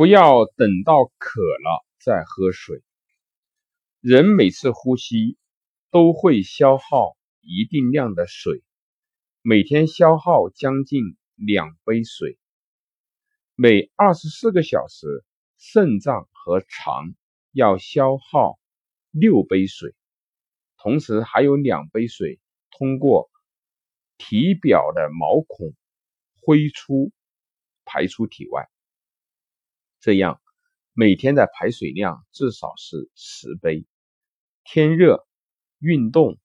不要等到渴了再喝水。人每次呼吸都会消耗一定量的水，每天消耗将近两杯水。每二十四个小时，肾脏和肠要消耗六杯水，同时还有两杯水通过体表的毛孔挥出排出体外。这样，每天的排水量至少是十杯。天热、运动、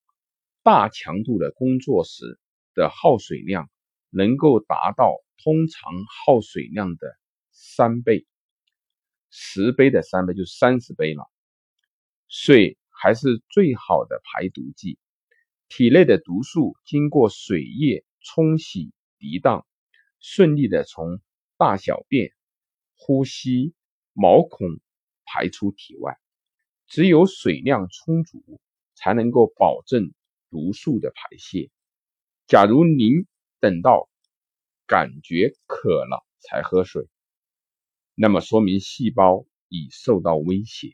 大强度的工作时的耗水量，能够达到通常耗水量的三倍。十杯的三倍就三十杯了。水还是最好的排毒剂，体内的毒素经过水液冲洗涤荡，顺利的从大小便。呼吸毛孔排出体外，只有水量充足，才能够保证毒素的排泄。假如您等到感觉渴了才喝水，那么说明细胞已受到威胁，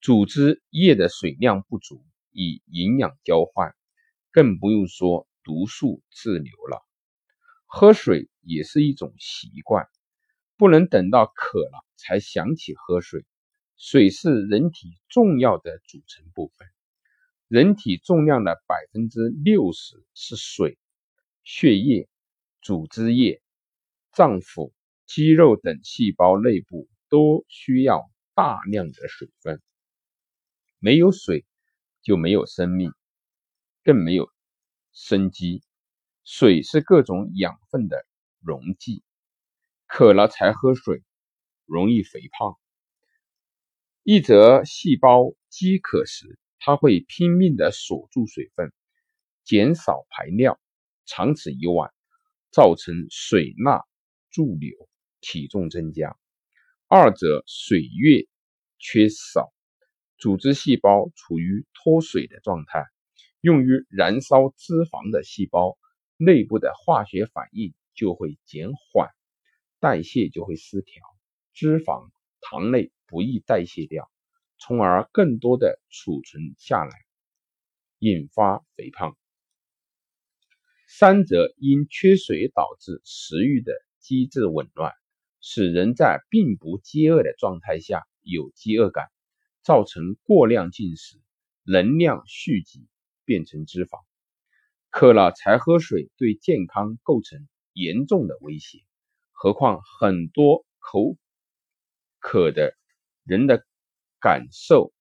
组织液的水量不足，以营养交换，更不用说毒素滞留了。喝水也是一种习惯。不能等到渴了才想起喝水。水是人体重要的组成部分，人体重量的百分之六十是水。血液、组织液、脏腑、肌肉等细胞内部都需要大量的水分。没有水就没有生命，更没有生机。水是各种养分的溶剂。渴了才喝水，容易肥胖。一则细胞饥渴时，它会拼命的锁住水分，减少排尿，长此以往，造成水钠驻留，体重增加。二则水越缺少，组织细胞处于脱水的状态，用于燃烧脂肪的细胞内部的化学反应就会减缓。代谢就会失调，脂肪、糖类不易代谢掉，从而更多的储存下来，引发肥胖。三则因缺水导致食欲的机制紊乱，使人在并不饥饿的状态下有饥饿感，造成过量进食，能量蓄积变成脂肪。渴了才喝水，对健康构成严重的威胁。何况很多口渴的人的感受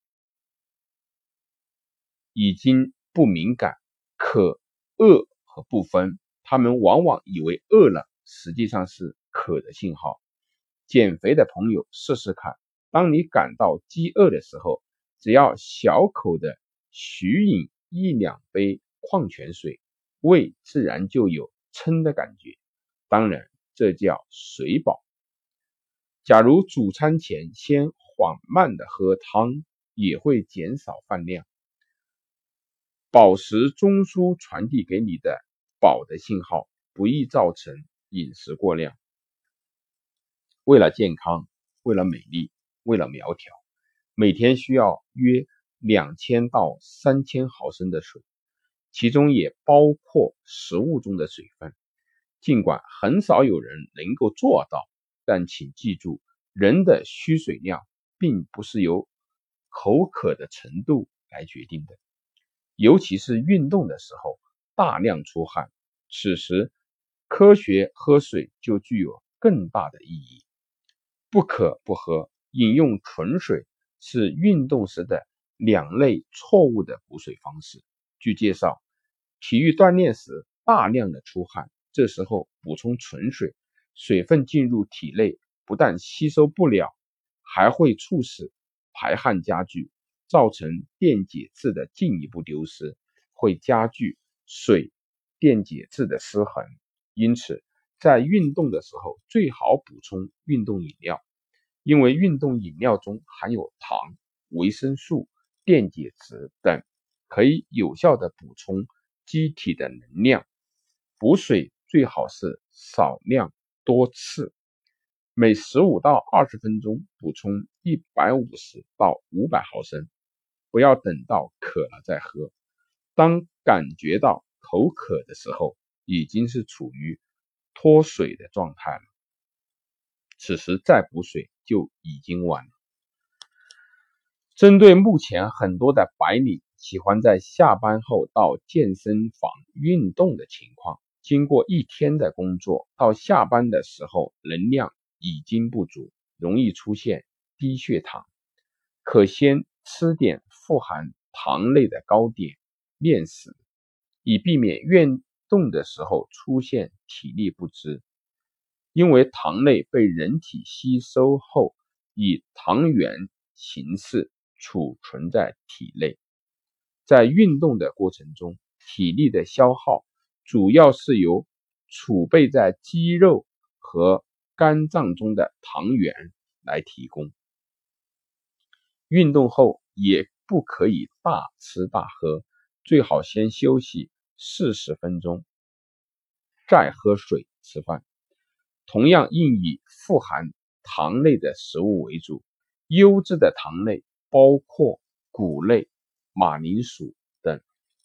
已经不敏感，渴、饿和不分，他们往往以为饿了，实际上是渴的信号。减肥的朋友试试看，当你感到饥饿的时候，只要小口的许饮一两杯矿泉水，胃自然就有撑的感觉。当然。这叫水饱。假如主餐前先缓慢的喝汤，也会减少饭量。饱食中枢传递给你的饱的信号，不易造成饮食过量。为了健康，为了美丽，为了苗条，每天需要约两千到三千毫升的水，其中也包括食物中的水分。尽管很少有人能够做到，但请记住，人的需水量并不是由口渴的程度来决定的，尤其是运动的时候大量出汗，此时科学喝水就具有更大的意义。不渴不喝，饮用纯水是运动时的两类错误的补水方式。据介绍，体育锻炼时大量的出汗。这时候补充纯水，水分进入体内不但吸收不了，还会促使排汗加剧，造成电解质的进一步丢失，会加剧水电解质的失衡。因此，在运动的时候最好补充运动饮料，因为运动饮料中含有糖、维生素、电解质等，可以有效的补充机体的能量。补水。最好是少量多次，每十五到二十分钟补充一百五十到五百毫升，不要等到渴了再喝。当感觉到口渴的时候，已经是处于脱水的状态了。此时再补水就已经晚了。针对目前很多的白领喜欢在下班后到健身房运动的情况，经过一天的工作，到下班的时候能量已经不足，容易出现低血糖，可先吃点富含糖类的糕点、面食，以避免运动的时候出现体力不支。因为糖类被人体吸收后，以糖原形式。储存在体内，在运动的过程中，体力的消耗主要是由储备在肌肉和肝脏中的糖原来提供。运动后也不可以大吃大喝，最好先休息四十分钟，再喝水吃饭。同样应以富含糖类的食物为主，优质的糖类。包括谷类、马铃薯、